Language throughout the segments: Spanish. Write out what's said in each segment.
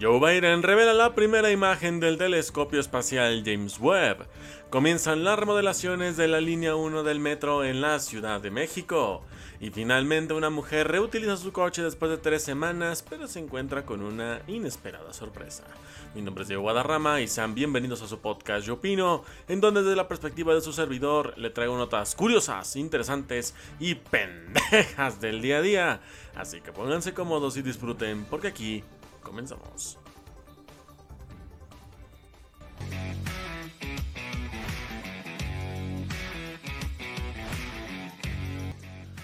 Joe Biden revela la primera imagen del telescopio espacial James Webb. Comienzan las remodelaciones de la línea 1 del metro en la Ciudad de México. Y finalmente una mujer reutiliza su coche después de tres semanas, pero se encuentra con una inesperada sorpresa. Mi nombre es Diego Guadarrama y sean bienvenidos a su podcast Yo Opino, en donde desde la perspectiva de su servidor le traigo notas curiosas, interesantes y pendejas del día a día. Así que pónganse cómodos y disfruten, porque aquí Comenzamos.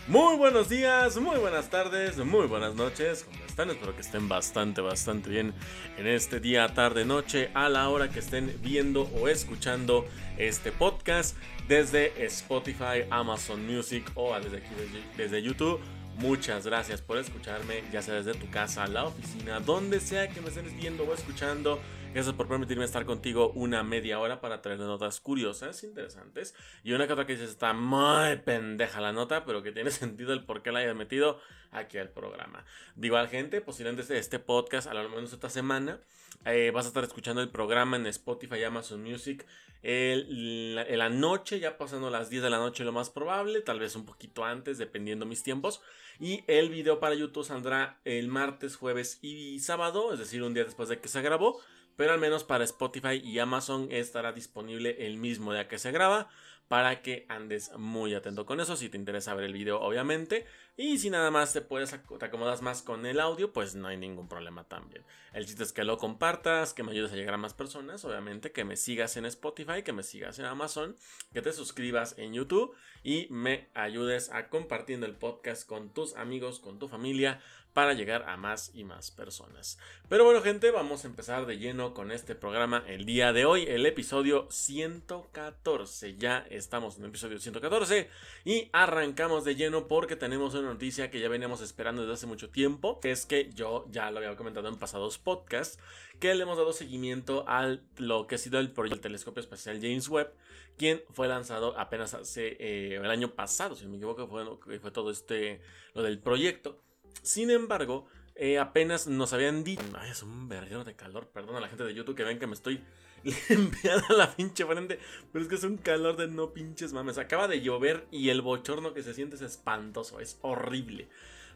Muy buenos días, muy buenas tardes, muy buenas noches. ¿Cómo están? Espero que estén bastante, bastante bien en este día, tarde, noche, a la hora que estén viendo o escuchando este podcast desde Spotify, Amazon Music o desde aquí, desde YouTube Muchas gracias por escucharme, ya sea desde tu casa, la oficina, donde sea que me estés viendo o escuchando. Gracias por permitirme estar contigo una media hora para traer notas curiosas, interesantes. Y una otra que dices está muy pendeja la nota, pero que tiene sentido el por qué la hayas metido aquí al programa. Digo a la gente, posiblemente este podcast, a lo menos esta semana, eh, vas a estar escuchando el programa en Spotify y Amazon Music en la, noche, ya pasando las 10 de la noche lo más probable, tal vez un poquito antes, dependiendo mis tiempos. Y el video para YouTube saldrá el martes, jueves y sábado, es decir, un día después de que se grabó. Pero al menos para Spotify y Amazon estará disponible el mismo día que se graba para que andes muy atento con eso si te interesa ver el video obviamente y si nada más te puedes te acomodas más con el audio pues no hay ningún problema también el chiste es que lo compartas que me ayudes a llegar a más personas obviamente que me sigas en Spotify que me sigas en Amazon que te suscribas en YouTube y me ayudes a compartiendo el podcast con tus amigos con tu familia para llegar a más y más personas. Pero bueno gente, vamos a empezar de lleno con este programa el día de hoy, el episodio 114. Ya estamos en el episodio 114 y arrancamos de lleno porque tenemos una noticia que ya veníamos esperando desde hace mucho tiempo, que es que yo ya lo había comentado en pasados podcasts, que le hemos dado seguimiento a lo que ha sido el proyecto del telescopio espacial James Webb, quien fue lanzado apenas hace eh, el año pasado, si no me equivoco, fue, todo este, lo del proyecto. Sin embargo, eh, apenas nos habían dicho. Ay, es un verguero de calor. Perdón a la gente de YouTube que ven que me estoy limpiando la pinche frente. Pero es que es un calor de no pinches mames. Acaba de llover y el bochorno que se siente es espantoso. Es horrible.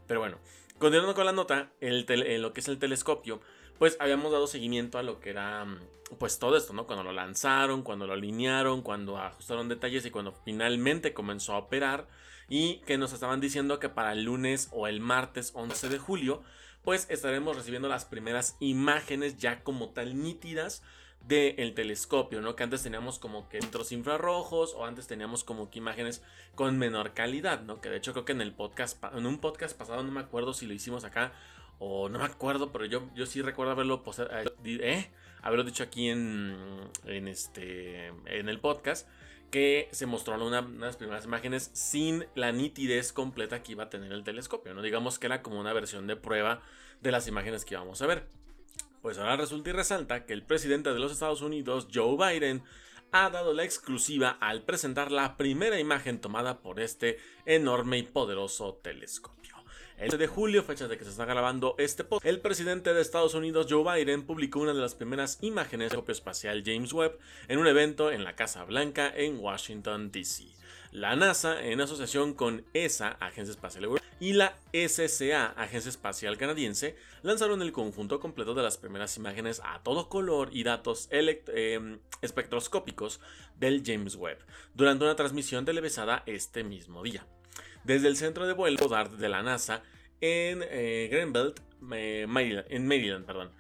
Pero bueno, continuando con la nota, eh, lo que es el telescopio, pues habíamos dado seguimiento a lo que era, mm, pues todo esto, ¿no? Cuando lo lanzaron, cuando lo alinearon, cuando ajustaron detalles y cuando finalmente comenzó a operar y que nos estaban diciendo que para el lunes o el martes 11 de julio pues estaremos recibiendo las primeras imágenes ya como tal nítidas del telescopio, ¿no? Que antes teníamos como que centros infrarrojos o antes teníamos como que imágenes con menor calidad, ¿no? Que de hecho creo que en el podcast, en un podcast pasado no me acuerdo si lo hicimos acá o no me acuerdo, pero yo, yo sí recuerdo haberlo, eh, ¿eh? haberlo dicho aquí en, en, este, en el podcast que se mostró una, unas de primeras imágenes sin la nitidez completa que iba a tener el telescopio, ¿no? Digamos que era como una versión de prueba de las imágenes que íbamos a ver. Pues ahora resulta y resalta que el presidente de los Estados Unidos, Joe Biden, ha dado la exclusiva al presentar la primera imagen tomada por este enorme y poderoso telescopio. El 11 de julio, fecha de que se está grabando este podcast, el presidente de Estados Unidos, Joe Biden, publicó una de las primeras imágenes del telescopio espacial James Webb en un evento en la Casa Blanca en Washington, D.C. La NASA, en asociación con ESA, Agencia Espacial Europea, y la SCA, Agencia Espacial Canadiense, lanzaron el conjunto completo de las primeras imágenes a todo color y datos em, espectroscópicos del James Webb durante una transmisión televisada este mismo día desde el centro de vuelo de la NASA en eh, Greenbelt, eh, Maryland, en Maryland. Perdón.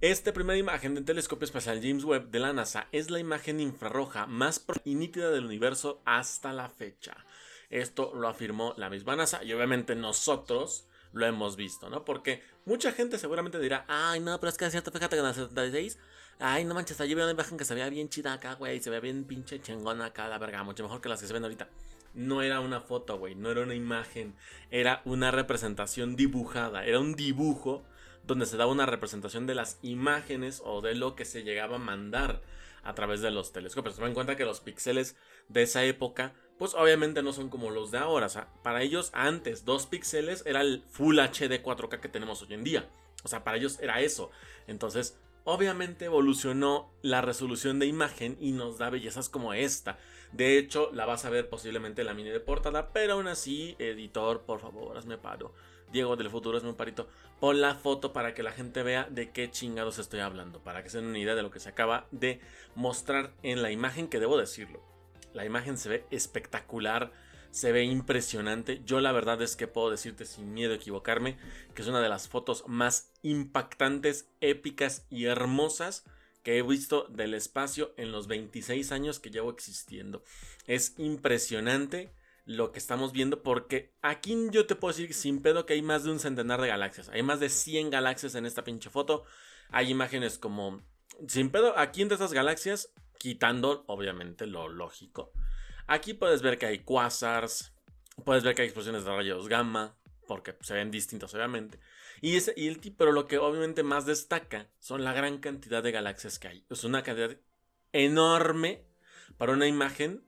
Esta primera imagen del telescopio espacial James Webb de la NASA es la imagen infrarroja más y nítida del universo hasta la fecha. Esto lo afirmó la misma NASA y obviamente nosotros lo hemos visto, ¿no? Porque mucha gente seguramente dirá, ay, no, pero es que es cierto, fíjate que en el 76, ay, no manches, allí veo una imagen que se vea bien chida acá, güey, se ve bien pinche chingona acá, la verga, mucho mejor que las que se ven ahorita no era una foto, güey, no era una imagen, era una representación dibujada, era un dibujo donde se daba una representación de las imágenes o de lo que se llegaba a mandar a través de los telescopios. Toma en cuenta que los píxeles de esa época, pues obviamente no son como los de ahora. O sea, para ellos antes, dos píxeles era el Full HD 4K que tenemos hoy en día. O sea, para ellos era eso. Entonces, obviamente evolucionó la resolución de imagen y nos da bellezas como esta. De hecho, la vas a ver posiblemente en la mini de portada, pero aún así, editor, por favor, hazme paro. Diego del futuro, hazme un parito. Pon la foto para que la gente vea de qué chingados estoy hablando, para que se den una idea de lo que se acaba de mostrar en la imagen, que debo decirlo. La imagen se ve espectacular se ve impresionante. Yo la verdad es que puedo decirte sin miedo a equivocarme que es una de las fotos más impactantes, épicas y hermosas que he visto del espacio en los 26 años que llevo existiendo. Es impresionante lo que estamos viendo porque aquí yo te puedo decir sin pedo que hay más de un centenar de galaxias. Hay más de 100 galaxias en esta pinche foto. Hay imágenes como... Sin pedo, aquí entre estas galaxias, quitando obviamente lo lógico Aquí puedes ver que hay quasars, puedes ver que hay explosiones de rayos gamma, porque se ven distintos obviamente. Y, ese, y el pero lo que obviamente más destaca son la gran cantidad de galaxias que hay. Es una cantidad enorme para una imagen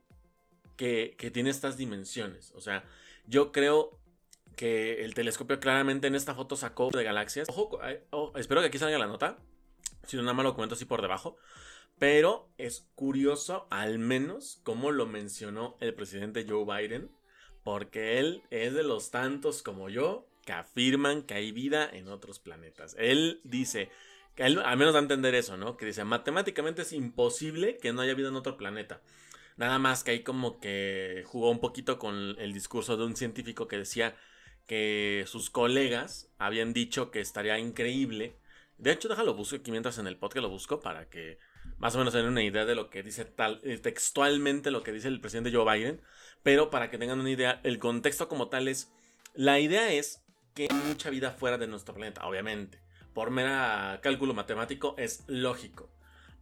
que, tiene estas dimensiones. O sea, yo creo que el telescopio claramente en esta foto sacó de galaxias. Ojo, espero que aquí salga la nota. Si no, nada más lo comento así por debajo. Pero es curioso, al menos, como lo mencionó el presidente Joe Biden, porque él es de los tantos como yo que afirman que hay vida en otros planetas. Él dice, que al menos da a entender eso, ¿no? Que dice, matemáticamente es imposible que no haya vida en otro planeta. Nada más que ahí como que jugó un poquito con el discurso de un científico que decía que sus colegas habían dicho que estaría increíble. De hecho, déjalo busco aquí mientras en el podcast lo busco para que más o menos tener una idea de lo que dice tal, eh, textualmente lo que dice el presidente Joe Biden, pero para que tengan una idea, el contexto como tal es, la idea es que hay mucha vida fuera de nuestro planeta, obviamente, por mera cálculo matemático es lógico,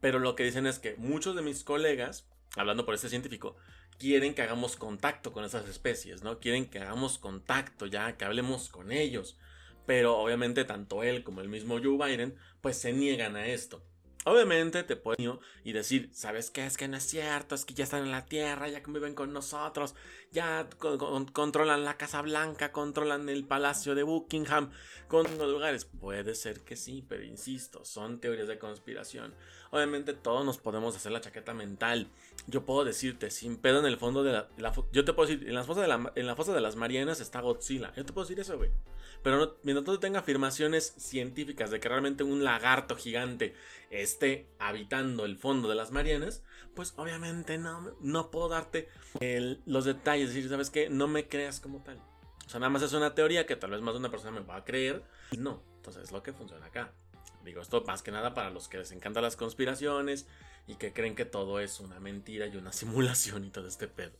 pero lo que dicen es que muchos de mis colegas, hablando por este científico, quieren que hagamos contacto con esas especies, ¿no? Quieren que hagamos contacto ya, que hablemos con ellos. Pero obviamente tanto él como el mismo Joe Biden pues se niegan a esto. Obviamente te pueden y decir, ¿sabes qué? Es que no es cierto, es que ya están en la Tierra, ya conviven con nosotros, ya controlan la Casa Blanca, controlan el Palacio de Buckingham, con los lugares. Puede ser que sí, pero insisto, son teorías de conspiración. Obviamente todos nos podemos hacer la chaqueta mental. Yo puedo decirte, sin pedo en el fondo de la... yo te puedo decir, en, las fosas de la, en la fosa de las Marianas está Godzilla. Yo te puedo decir eso, güey. Pero mientras tú tenga afirmaciones científicas de que realmente un lagarto gigante esté habitando el fondo de las Marianas, pues obviamente no, no puedo darte los detalles. Decir, ¿sabes qué? No me creas como tal. O sea, nada más es una teoría que tal vez más de una persona me va a creer. No, entonces es lo que funciona acá. Digo, esto más que nada para los que les encantan las conspiraciones y que creen que todo es una mentira y una simulación y todo este pedo.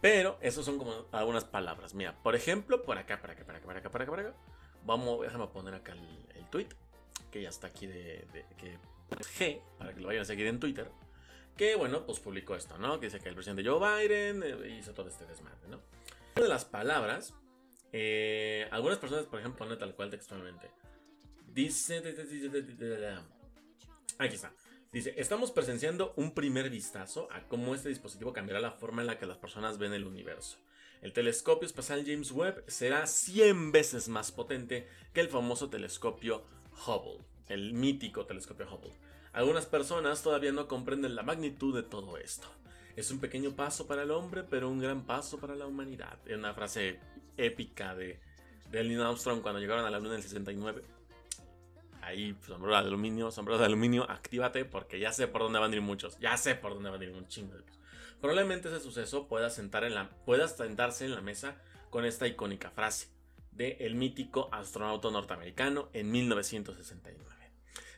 Pero esos son como algunas palabras. Mira, por ejemplo, por acá, por acá, por acá, por acá, por acá, por acá. Vamos, déjame poner acá el, tweet, que ya está aquí de, que G, para que lo vayan a seguir en Twitter. Que bueno, pues publicó esto, ¿no? Que dice que el presidente Joe Biden eh, hizo todo este desmadre, ¿no? Una de las palabras, eh, algunas personas, por ejemplo, ponen tal cual textualmente. Dice. Aquí está. Dice, estamos presenciando un primer vistazo a cómo este dispositivo cambiará la forma en la que las personas ven el universo. El telescopio espacial James Webb será 100 veces más potente que el famoso telescopio Hubble, el mítico telescopio Hubble. Algunas personas todavía no comprenden la magnitud de todo esto. Es un pequeño paso para el hombre, pero un gran paso para la humanidad. Es una frase épica de, de Neil Armstrong cuando llegaron a la luna en el 69 ahí sombrero de aluminio, sombrero de aluminio, actívate porque ya sé por dónde van a ir muchos, ya sé por dónde van a ir un chingo de Probablemente ese suceso pueda, sentarse en la mesa con esta icónica frase de el mítico astronauta norteamericano en 1969.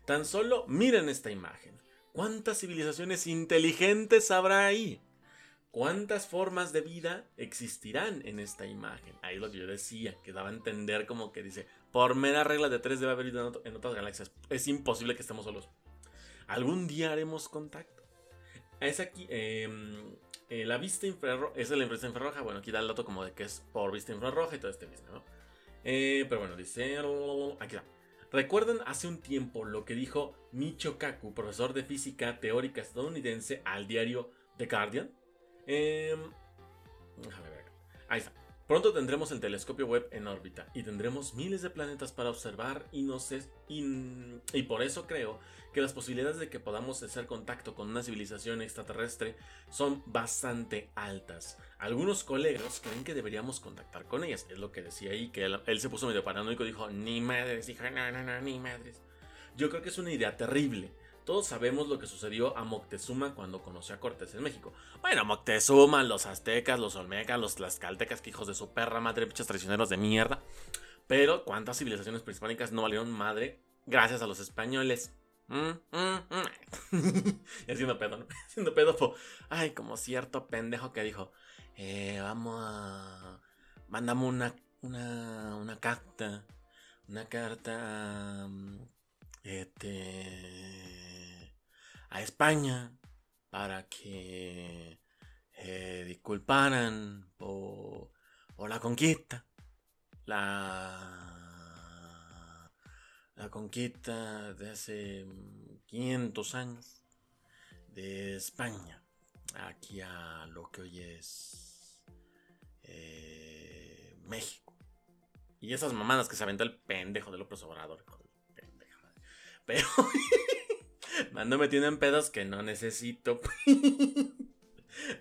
Tan solo miren esta imagen. ¿Cuántas civilizaciones inteligentes habrá ahí? ¿Cuántas formas de vida existirán en esta imagen? Ahí lo que yo decía, que daba a entender como que dice, por mera regla de tres debe haber vida en otras galaxias. Es imposible que estemos solos. Algún día haremos contacto. Es aquí, em, eh, la vista infrarroja, es la vista infrarroja, bueno, aquí da el dato como de que es por vista infrarroja y todo este mismo, ¿no? Eh, pero bueno, dice, aquí está. ¿Recuerdan hace un tiempo lo que dijo Michio Kaku, profesor de física teórica estadounidense, al diario The Guardian? Eh, déjame ver. Ahí está. Pronto tendremos el telescopio web en órbita y tendremos miles de planetas para observar y no sé, y, y, por eso creo que las posibilidades de que podamos hacer contacto con una civilización extraterrestre son bastante altas. Algunos colegas creen que deberíamos contactar con ellas, es lo que decía ahí, que él, él se puso medio paranoico, dijo, ni madres, dijo, no, no, no, ni madres. Yo creo que es una idea terrible. Todos sabemos lo que sucedió a Moctezuma cuando conoció a Cortés en México. Bueno, Moctezuma, los aztecas, los olmecas, los tlaxcaltecas, que hijos de su perra madre, bichos traicioneros de mierda. Pero, ¿cuántas civilizaciones prehispánicas no valieron madre gracias a los españoles? Mm, mm, mm. haciendo pedo, ¿no? Haciendo pedo, ay, como cierto pendejo que dijo, eh, vamos a... Mandamos una, una, una carta, una carta, este a España para que eh, disculparan por, la conquista. La, la conquista de hace 500 años de España aquí a lo que hoy es eh, México. Y esas mamadas que se aventó el pendejo de López Obrador. Pero Mando me tienen pedos que no necesito.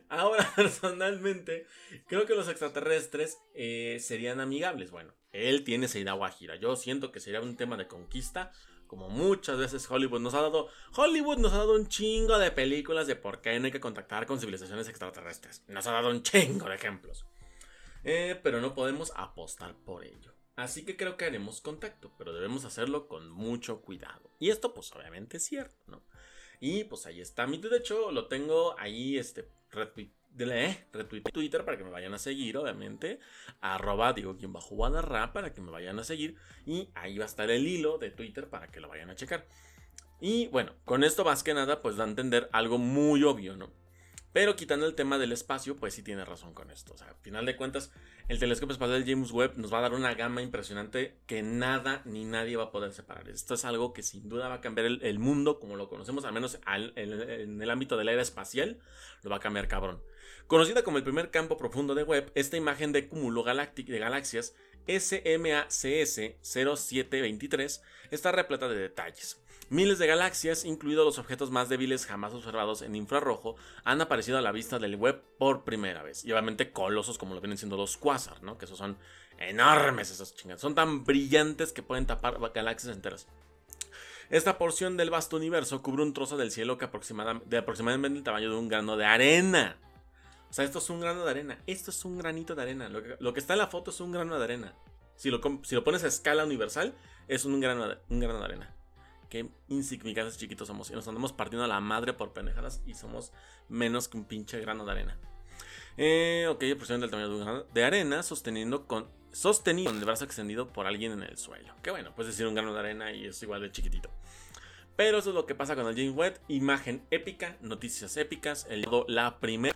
Ahora, personalmente, creo que los extraterrestres eh, serían amigables. Bueno, él tiene esa idea guajira. Yo siento que sería un tema de conquista. Como muchas veces Hollywood nos ha dado. Hollywood nos ha dado un chingo de películas de por qué no hay que contactar con civilizaciones extraterrestres. Nos ha dado un chingo de ejemplos. Eh, pero no podemos apostar por ello. Así que creo que haremos contacto, pero debemos hacerlo con mucho cuidado. Y esto pues obviamente es cierto, ¿no? Y pues ahí está mi de hecho lo tengo ahí, este, retweet, eh, Twitter para que me vayan a seguir, obviamente. Arroba, digo, quien bajo Guadarra para que me vayan a seguir. Y ahí va a estar el hilo de Twitter para que lo vayan a checar. Y bueno, con esto más que nada, pues da a entender algo muy obvio, ¿no? Pero quitando el tema del espacio, pues sí tiene razón con esto. O sea, al final de cuentas, el telescopio espacial James Webb nos va a dar una gama impresionante que nada ni nadie va a poder separar. Esto es algo que sin duda va a cambiar el, mundo como lo conocemos, al menos en el ámbito de la era espacial, lo va a cambiar cabrón. Conocida como el primer campo profundo de Webb, esta imagen de cúmulo galáctico de galaxias SMACS 0723 está repleta de detalles. Miles de galaxias, incluidos los objetos más débiles jamás observados en infrarrojo, han aparecido a la vista del web por primera vez. Y obviamente colosos como lo vienen siendo los quasar, ¿no? Que esos son enormes esas chingadas. Son tan brillantes que pueden tapar galaxias enteras. Esta porción del vasto universo cubre un trozo del cielo que de aproximadamente el tamaño de un grano de arena. O sea, esto es un grano de arena. Esto es un granito de arena. Lo que, está en la foto es un grano de arena. Si lo, pones a escala universal, es un grano de arena qué insignificantes chiquitos somos. Y nos andamos partiendo a la madre por pendejadas y somos menos que un pinche grano de arena. Eh, ok, presión del tamaño de un grano de arena sosteniendo con, sostenido con el brazo extendido por alguien en el suelo. Que bueno, puedes decir un grano de arena y es igual de chiquitito. Pero eso es lo que pasa con el James Webb. Imagen épica, noticias épicas. El la primera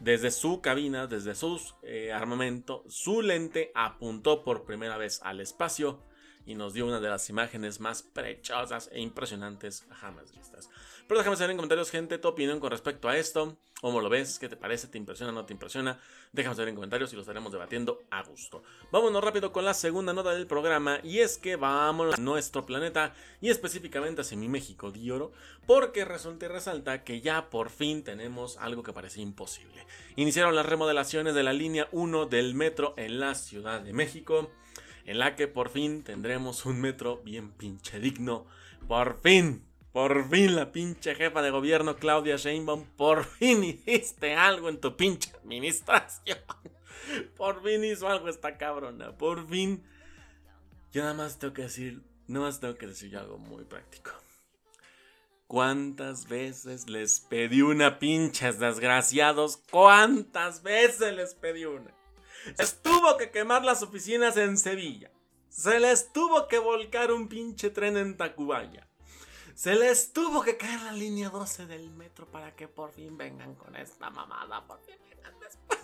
desde su cabina, desde su eh, armamento, su lente apuntó por primera vez al espacio y nos dio una de las imágenes más preciosas e impresionantes jamás vistas. Pero déjame saber en comentarios, gente, tu opinión con respecto a esto. ¿Cómo lo ves? ¿Qué te parece? ¿Te impresiona? ¿No te impresiona? Déjame saber en comentarios y lo estaremos debatiendo a gusto. Vámonos rápido con la segunda nota del programa y es que vámonos a nuestro planeta y específicamente hacia mi México de oro porque resulta y resalta que ya por fin tenemos algo que parecía imposible. Iniciaron las remodelaciones de la línea 1 del metro en la Ciudad de México en la que por fin tendremos un metro bien pinche digno. Por fin, por fin la pinche jefa de gobierno Claudia Sheinbaum, por fin hiciste algo en tu pinche administración. Por fin hizo algo esta cabrona, por fin. Yo nada más tengo que decir, nada más tengo que decir algo muy práctico. ¿Cuántas veces les pedí una pinches desgraciados? ¿Cuántas veces les pedí una? Estuvo que quemar las oficinas en Sevilla. Se les tuvo que volcar un pinche tren en Tacubaya. Se les tuvo que caer la línea 12 del metro para que por fin vengan con esta mamada. Por fin vengan después.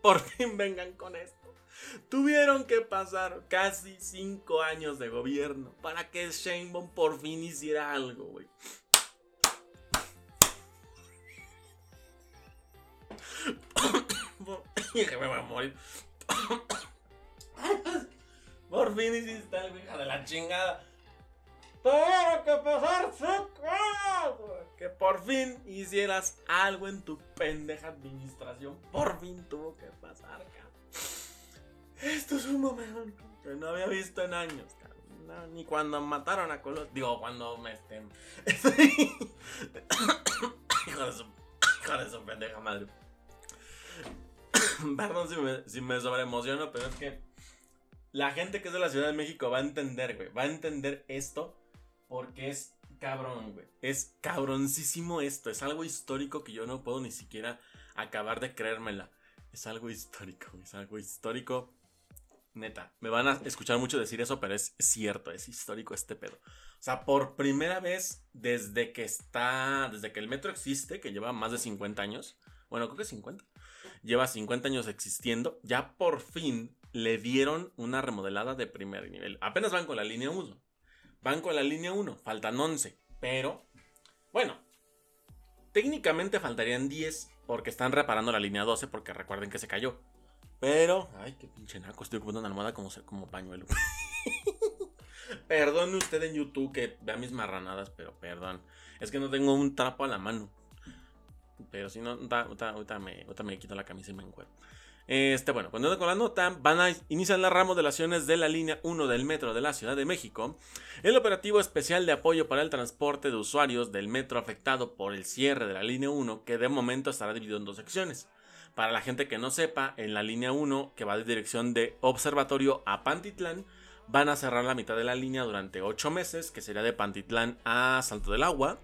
Por fin vengan con esto. Tuvieron que pasar casi 5 años de gobierno para que Sheinbaum por fin hiciera algo, güey. que me voy a morir. Por fin hiciste algo, hija de la chingada. Tuvo que pasar Que por fin hicieras algo en tu pendeja administración. Por fin tuvo que pasar, cabrón. Esto es un momento que no había visto en años, cabrón. ni cuando mataron a Colosio. Digo, cuando me estén. hijo de su. Hijo de su pendeja madre. Perdón si me, si me sobreemociono, pero es que la gente que es de la Ciudad de México va a entender, güey. Va a entender esto porque es cabrón, güey. Es cabroncísimo esto. Es algo histórico que yo no puedo ni siquiera acabar de creérmela. Es algo histórico, es algo histórico. Neta, me van a escuchar mucho decir eso, pero es cierto, es histórico este pedo. O sea, por primera vez desde que está, desde que el metro existe, que lleva más de 50 años, bueno, creo que 50, lleva 50 años existiendo, ya por fin le dieron una remodelada de primer nivel. Apenas van con la línea 1. Van con la línea 1, faltan 11, pero bueno, técnicamente faltarían 10 porque están reparando la línea 12 porque recuerden que se cayó. Pero, ay, qué pinche naco, estoy ocupando una almohada como, como pañuelo. perdón usted en YouTube que vea mis marranadas, pero perdón. Es que no tengo un trapo a la mano. Pero si no, ahorita, me, quito la camisa y me encuentro. Este, bueno, cuando con la nota, van a iniciar las remodelaciones de la línea 1 del metro de la Ciudad de México. El operativo especial de apoyo para el transporte de usuarios del metro afectado por el cierre de la línea 1, que de momento estará dividido en dos secciones. Para la gente que no sepa, en la línea 1, que va de dirección de Observatorio a Pantitlán, van a cerrar la mitad de la línea durante 8 meses, que sería de Pantitlán a Salto del Agua.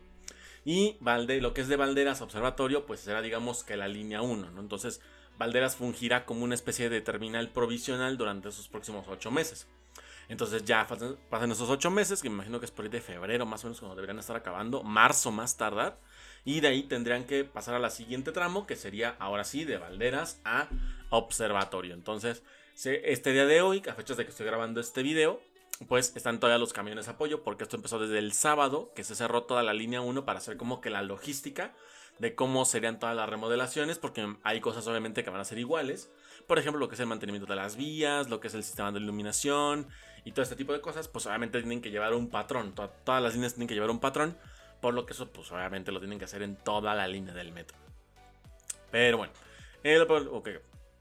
Y Valde, lo que es de Valderas Observatorio, pues será digamos que la línea 1, ¿no? Entonces, Valderas fungirá como una especie de terminal provisional durante esos próximos 8 meses. Entonces ya pasan, esos 8 meses, que me imagino que es por ahí de febrero más o menos cuando deberían estar acabando, marzo más tardar. Y de ahí tendrían que pasar a la siguiente tramo, que sería ahora sí de Valderas a Observatorio. Entonces, este día de hoy, a fechas de que estoy grabando este video, pues están todavía los camiones de apoyo, porque esto empezó desde el sábado, que se cerró toda la línea 1 para hacer como que la logística de cómo serían todas las remodelaciones, porque hay cosas obviamente que van a ser iguales. Por ejemplo, lo que es el mantenimiento de las vías, lo que es el sistema de iluminación y todo este tipo de cosas, pues obviamente tienen que llevar un patrón. todas las líneas tienen que llevar un patrón, por lo que eso pues obviamente lo tienen que hacer en toda la línea del metro. Pero bueno, el,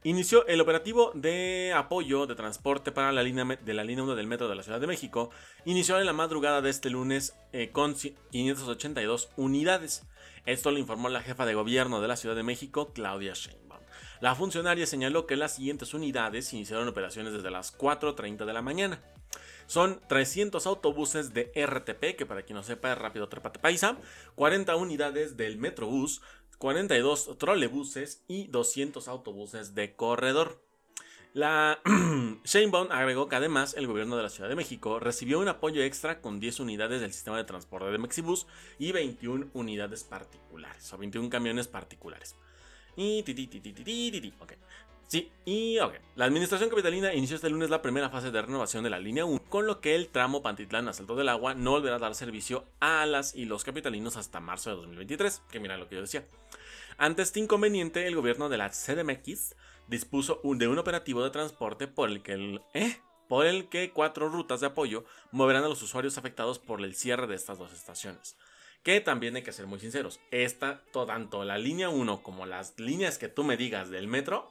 Inició el operativo de apoyo de transporte para la línea de la línea 1 del metro de la Ciudad de México. Inició en la madrugada de este lunes eh, con 582 unidades. Esto lo informó la jefa de gobierno de la Ciudad de México, Claudia Sheinbaum. La funcionaria señaló que las siguientes unidades iniciaron operaciones desde las 4.30 de la mañana. Son 300 autobuses de RTP, que para quien no sepa es Rápido Trepate Paisa, 40 unidades del Metrobús, 42 trolebuses y 200 autobuses de corredor. La Sheinbaum agregó que además el gobierno de la Ciudad de México recibió un apoyo extra con 10 unidades del sistema de transporte de Mexibus y 21 unidades particulares, o 21 camiones particulares. Y Sí, y ok. La administración capitalina inició este lunes la primera fase de renovación de la línea 1, con lo que el tramo Pantitlán a Salto del Agua no volverá a dar servicio a las y los capitalinos hasta marzo de 2023, que mira lo que yo decía. Ante este inconveniente, el gobierno de la CDMX dispuso de un operativo de transporte por el que ¿eh? por el que cuatro rutas de apoyo moverán a los usuarios afectados por el cierre de estas dos estaciones. Que también hay que ser muy sinceros, esta, tanto la línea 1 como las líneas que tú me digas del metro,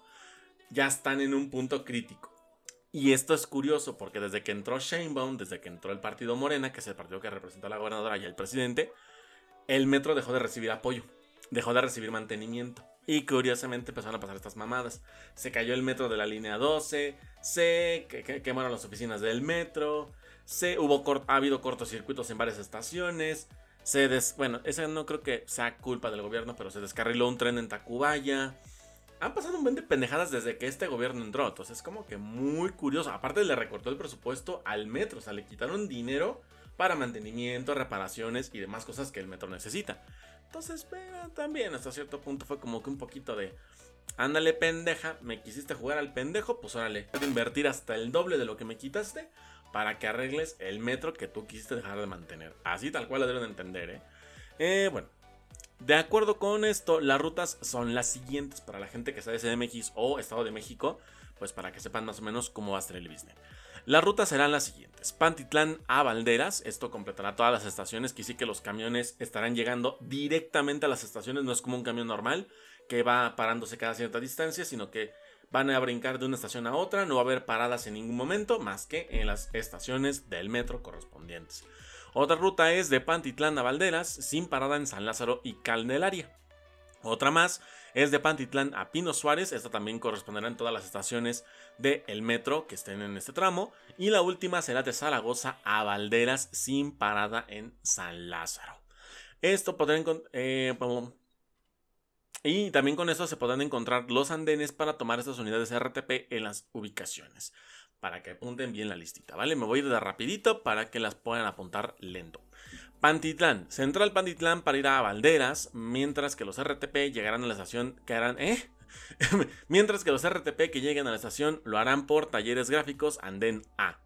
ya están en un punto crítico. Y esto es curioso porque desde que entró Sheinbaum, desde que entró el partido Morena, que es el partido que representa a la gobernadora y al presidente, el metro dejó de recibir apoyo, dejó de recibir mantenimiento. Y curiosamente empezaron a pasar estas mamadas. Se cayó el metro de la línea 12, se quemaron las oficinas del metro, se hubo ha habido cortocircuitos en varias estaciones. Se bueno, esa no creo que sea culpa del gobierno, pero se descarriló un tren en Tacubaya han pasado un buen de pendejadas desde que este gobierno entró. Entonces es como que muy curioso. Aparte le recortó el presupuesto al metro. O sea, le quitaron dinero para mantenimiento, reparaciones y demás cosas que el metro necesita. Entonces, pero también hasta cierto punto fue como que un poquito de... Ándale pendeja, me quisiste jugar al pendejo, pues órale, voy a invertir hasta el doble de lo que me quitaste para que arregles el metro que tú quisiste dejar de mantener. Así tal cual lo deben entender, ¿eh? eh bueno, De acuerdo con esto, las rutas son las siguientes para la gente que está de CDMX o Estado de México, pues para que sepan más o menos cómo va a ser el business. Las rutas serán las siguientes. Pantitlán a Valderas, esto completará todas las estaciones, que sí que los camiones estarán llegando directamente a las estaciones, no es como un camión normal que va parándose cada cierta distancia, sino que van a brincar de una estación a otra, no va a haber paradas en ningún momento más que en las estaciones del metro correspondientes. Otra ruta es de Pantitlán a Valderas, sin parada en San Lázaro y Candelaria. Otra más es de Pantitlán a Pino Suárez, esta también corresponderá en todas las estaciones del metro que estén en este tramo. Y la última será de Zaragoza a Valderas sin parada en San Lázaro. Esto podrán eh, y también con esto se podrán encontrar los andenes para tomar estas unidades RTP en las ubicaciones. Para que apunten bien la listita, ¿vale? Me voy a ir de rapidito para que las puedan apuntar lento. Pantitlán, Central Pantitlán para ir a Valderas, mientras que los RTP llegarán a la estación que harán, ¿eh? mientras que los que lleguen a la estación lo harán por talleres gráficos Andén A.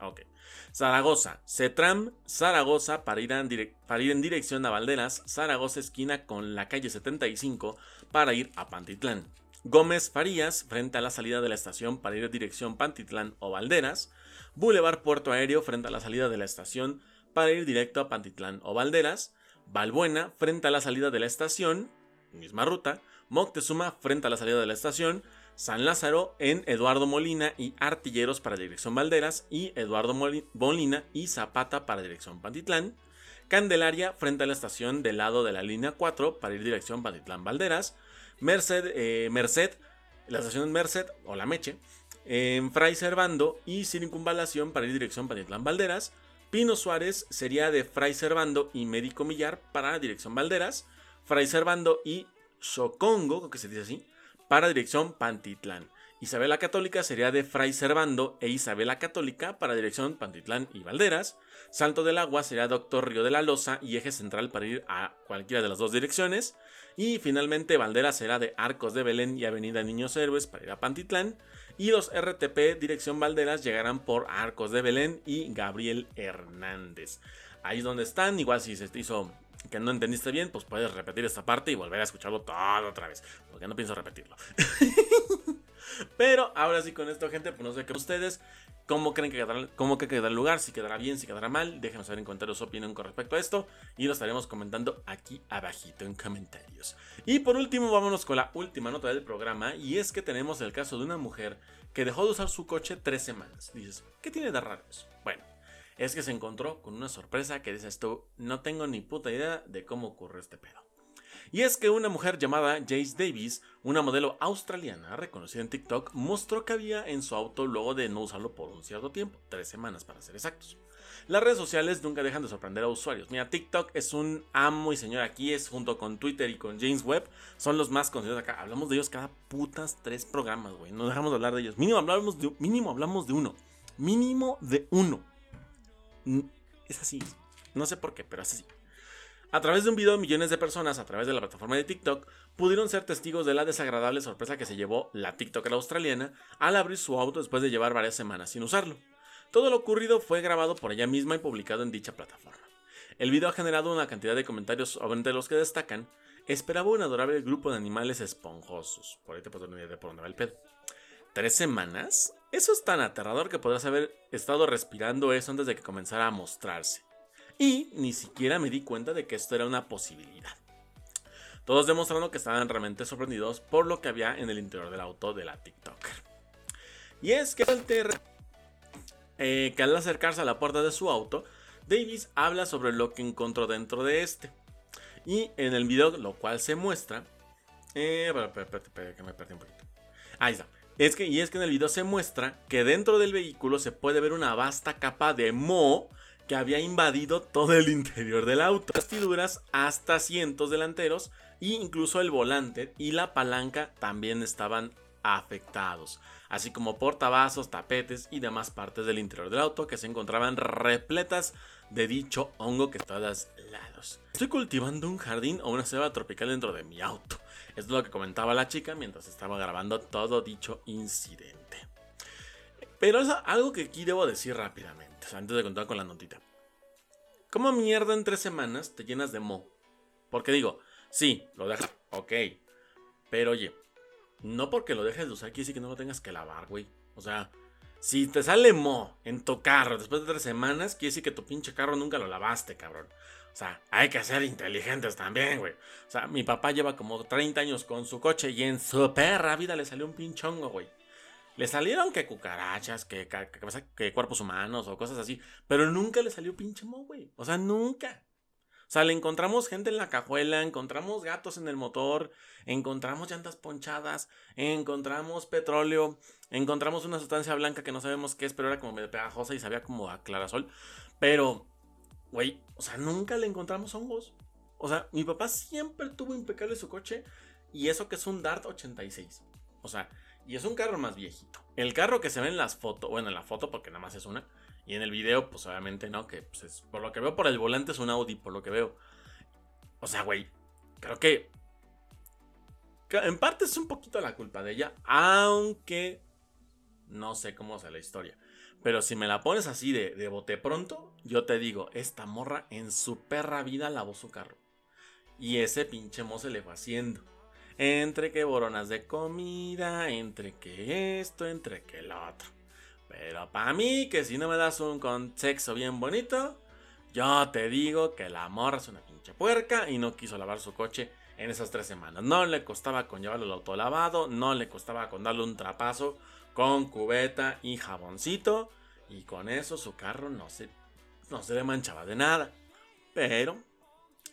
Ok. Zaragoza, Cetram, Zaragoza para ir, para ir en dirección a Valderas, Zaragoza esquina con la calle 75 para ir a Pantitlán. Gómez Farías, frente a la salida de la estación para ir dirección Pantitlán o Valderas. Boulevard Puerto Aéreo, frente a la salida de la estación para ir directo a Pantitlán o Valderas, Valbuena frente a la salida de la estación, misma ruta, Moctezuma frente a la salida de la estación, San Lázaro en Eduardo Molina y Artilleros para dirección Valderas y Eduardo Molina y Zapata para dirección Pantitlán, Candelaria frente a la estación del lado de la línea 4 para ir dirección Pantitlán Valderas, Merced, eh, Merced la estación Merced o La Meche, en Fray Servando y Circunvalación para ir dirección Pantitlán Valderas, Pino Suárez sería de Fray Servando y Médico Millar para dirección Valderas. Fray Servando y Xocongo, que se dice así, para dirección Pantitlán. Isabela Católica sería de Fray Servando e Isabela Católica para dirección Pantitlán y Valderas. Salto del Agua sería Doctor Río de la Loza y Eje Central para ir a cualquiera de las dos direcciones. Y finalmente Valderas será de Arcos de Belén y Avenida Niños Héroes para ir a Pantitlán. Y los RTP Dirección Valderas llegarán por Arcos de Belén y Gabriel Hernández. Ahí es donde están. Igual si se te hizo que no entendiste bien, pues puedes repetir esta parte y volver a escucharlo todo otra vez. Porque no pienso repetirlo. Pero ahora sí con esto, gente, pues no sé qué ustedes. ¿Cómo creen que quedará, cómo que quedará el lugar? Si quedará bien, si quedará mal. Déjenos saber en comentarios su opinión con respecto a esto. Y lo estaremos comentando aquí abajito en comentarios. Y por último, vámonos con la última nota del programa. Y es que tenemos el caso de una mujer que dejó de usar su coche tres semanas. Dices, ¿qué tiene de raro eso? Bueno, es que se encontró con una sorpresa que dices tú, no tengo ni puta idea de cómo ocurre este pedo. Y es que una mujer llamada Jace Davis, una modelo australiana reconocida en TikTok, mostró que había en su auto luego de no usarlo por un cierto tiempo, tres semanas para ser exactos. Las redes sociales nunca dejan de sorprender a usuarios. Mira, TikTok es un amo y señor aquí, es junto con Twitter y con James Webb, son los más conocidos acá. Hablamos de ellos cada putas tres programas, güey. No dejamos de hablar de ellos. Mínimo hablamos de, mínimo hablamos de uno. Mínimo de uno. Es así. No sé por qué, pero es así. A través de un video, millones de personas a través de la plataforma de TikTok pudieron ser testigos de la desagradable sorpresa que se llevó la TikToker australiana al abrir su auto después de llevar varias semanas sin usarlo. Todo lo ocurrido fue grabado por ella misma y publicado en dicha plataforma. El video ha generado una cantidad de comentarios entre los que destacan esperaba un adorable grupo de animales esponjosos. Por ahí te puedo de por dónde va el pedo. ¿Tres semanas? Eso es tan aterrador que podrás haber estado respirando eso antes de que comenzara a mostrarse y ni siquiera me di cuenta de que esto era una posibilidad. Todos demostrando que estaban realmente sorprendidos por lo que había en el interior del auto de la TikToker. Y es que al, eh, que al acercarse a la puerta de su auto, Davis habla sobre lo que encontró dentro de este. Y en el video, lo cual se muestra. Eh. Ahí está. Es que, y es que en el video se muestra que dentro del vehículo se puede ver una vasta capa de moho que había invadido todo el interior del auto. Vestiduras hasta asientos delanteros e incluso el volante y la palanca también estaban afectados, así como portavasos, tapetes y demás partes del interior del auto que se encontraban repletas de dicho hongo que todas lados. Estoy cultivando un jardín o una selva tropical dentro de mi auto. Es lo que comentaba la chica mientras estaba grabando todo dicho incidente. Pero es algo que aquí debo decir rápidamente antes de contar con la notita. ¿Cómo mierda en tres semanas te llenas de mo? Porque digo, Sí, lo deja. Ok. Pero oye, no porque lo dejes de usar quiere decir que no lo tengas que lavar, güey. O sea, si te sale mo en tu carro después de tres semanas, quiere decir que tu pinche carro nunca lo lavaste, cabrón. O sea, hay que ser inteligentes también, güey. O sea, mi papá lleva como 30 años con su coche y en su perra vida le salió un pinchongo, güey. Le salieron que cucarachas, que, que, cuerpos humanos o cosas así. Pero nunca le salió pinche mo, güey. O sea, nunca. O sea, le encontramos gente en la cajuela, encontramos gatos en el motor, encontramos llantas ponchadas, encontramos petróleo, encontramos una sustancia blanca que no sabemos qué es, pero era como medio pegajosa y sabía como a clarasol. Pero, güey, o sea, nunca le encontramos hongos. O sea, mi papá siempre tuvo impecable su coche y eso que es un Dart 86. O sea, y es un carro más viejito. El carro que se ve en las fotos, bueno, en la foto porque nada más es una. Y en el video, pues obviamente no, que pues, por lo que veo por el volante es un Audi, por lo que veo. O sea, güey, creo que... En parte es un poquito la culpa de ella, aunque no sé cómo sea la historia. Pero si me la pones así de, de bote pronto, yo te digo, esta morra en su perra vida lavó su carro. Y ese pinche mo se le fue haciendo. Entre que boronas de comida, entre que esto, entre que lo otro. Pero para mí, que si no me das un contexto bien bonito, yo te digo que la morra es una pinche puerca y no quiso lavar su coche en esas tres semanas. No le costaba con llevarlo al autolavado, no le costaba con darle un trapazo con cubeta y jaboncito. Y con eso su carro no se, no se le manchaba de nada. Pero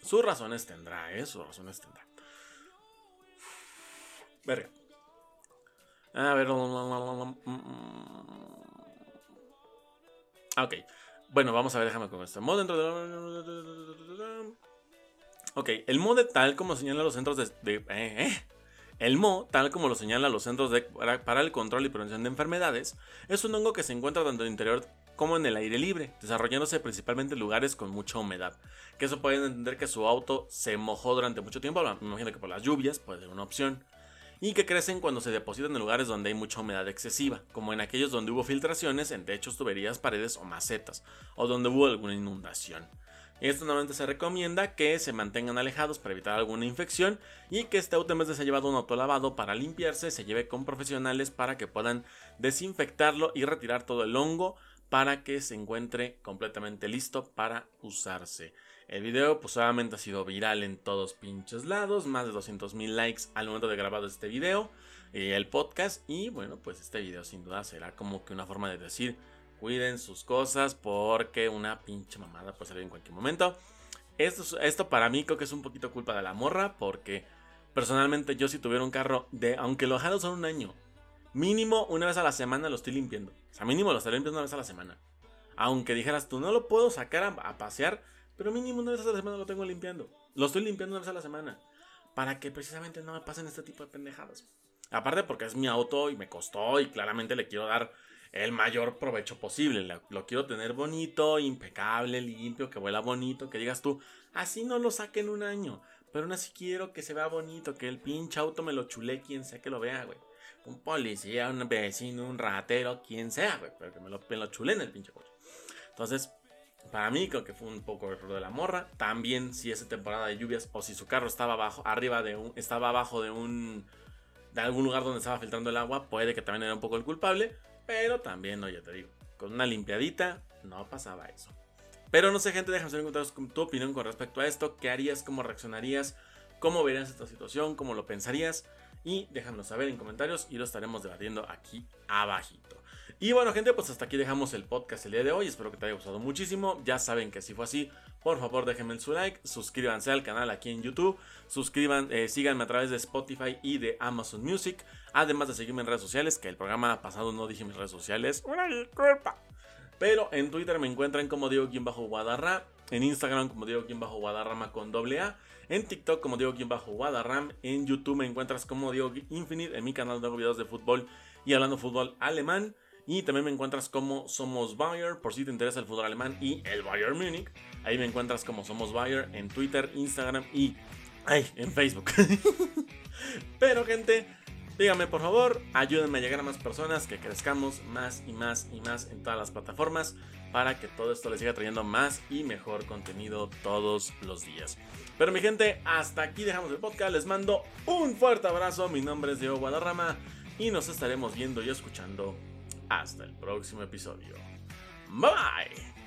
sus razones tendrá, ¿eh? Sus razones tendrá. Verga. A ver. Ok. Bueno, vamos a ver, déjame con esto. Mod dentro de. Ok, el mod tal como señala los centros de. eh, eh. El Mo, tal como lo señalan los centros de, para el control y prevención de enfermedades, es un hongo que se encuentra tanto en el interior como en el aire libre, desarrollándose principalmente en lugares con mucha humedad. Que eso pueden entender que su auto se mojó durante mucho tiempo, me imagino que por las lluvias puede ser una opción y que crecen cuando se depositan en lugares donde hay mucha humedad excesiva, como en aquellos donde hubo filtraciones en techos, tuberías, paredes o macetas, o donde hubo alguna inundación. Esto normalmente se recomienda que se mantengan alejados para evitar alguna infección y que este auto en vez de ser llevado a un autolavado para limpiarse, se lleve con profesionales para que puedan desinfectarlo y retirar todo el hongo para que se encuentre completamente listo para usarse. El video pues obviamente ha sido viral en todos pinches lados, más de 200 mil likes al momento de grabar este video, eh, el podcast y bueno pues este video sin duda será como que una forma de decir cuiden sus cosas porque una pinche mamada puede salir en cualquier momento. Esto, esto para mí creo que es un poquito culpa de la morra porque personalmente yo si tuviera un carro de, aunque lo usar un año, mínimo una vez a la semana lo estoy limpiando. O sea, mínimo lo estoy limpiando una vez a la semana. Aunque dijeras tú no lo puedo sacar a pasear pero mínimo una vez a la semana lo tengo limpiando. Lo estoy limpiando una vez a la semana. Para que precisamente no me pasen este tipo de pendejadas. Aparte porque es mi auto y me costó y claramente le quiero dar el mayor provecho posible. Lo quiero tener bonito, impecable, limpio, que huela bonito, que digas tú, así no lo saque en un año. Pero aún así quiero que se vea bonito, que el pinche auto me lo chule quien sea que lo vea, güey. Un policía, un vecino, un ratero, quien sea, güey. Pero que me lo, me lo chule en el pinche coche. Entonces, para mí creo que fue un poco error de la morra. También si es temporada de lluvias o si su carro estaba abajo, arriba de un, estaba abajo de un, de algún lugar donde estaba filtrando el agua, puede que también era un poco el culpable. Pero también, oye, te digo, con una limpiadita no pasaba eso. Pero no sé, gente, déjame saber tu opinión con respecto a esto. ¿Qué harías? ¿Cómo reaccionarías? ¿Cómo verías esta situación? ¿Cómo lo pensarías? Y déjanos saber en comentarios y lo estaremos debatiendo aquí abajito. Y bueno, gente, pues hasta aquí dejamos el podcast el día de hoy. Espero que te haya gustado muchísimo. Ya saben que si fue así, por favor déjenme su like, suscríbanse al canal aquí en YouTube, suscriban, eh, síganme a través de Spotify y de Amazon Music. Además de seguirme en redes sociales, que el programa pasado no dije mis redes sociales. Una disculpa. Pero en Twitter me encuentran como Diego-Guadarra, en Instagram como Diego-Guadarrama con doble A, en TikTok como Diego-Guadarram, en YouTube me encuentras como Diego Infinite, en mi canal de videos de fútbol y hablando fútbol alemán. Y también me encuentras como Somos Bayer, por si te interesa el fútbol alemán y el Bayern Munich. Ahí me encuentras como Somos Bayer en Twitter, Instagram y ay, en Facebook. Pero gente, díganme por favor, ayúdenme a llegar a más personas, que crezcamos más y más y más en todas las plataformas. Para que todo esto les siga trayendo más y mejor contenido todos los días. Pero mi gente, hasta aquí dejamos el podcast. Les mando un fuerte abrazo. Mi nombre es Diego Guadarrama y nos estaremos viendo y escuchando hasta el próximo episodio. Bye bye.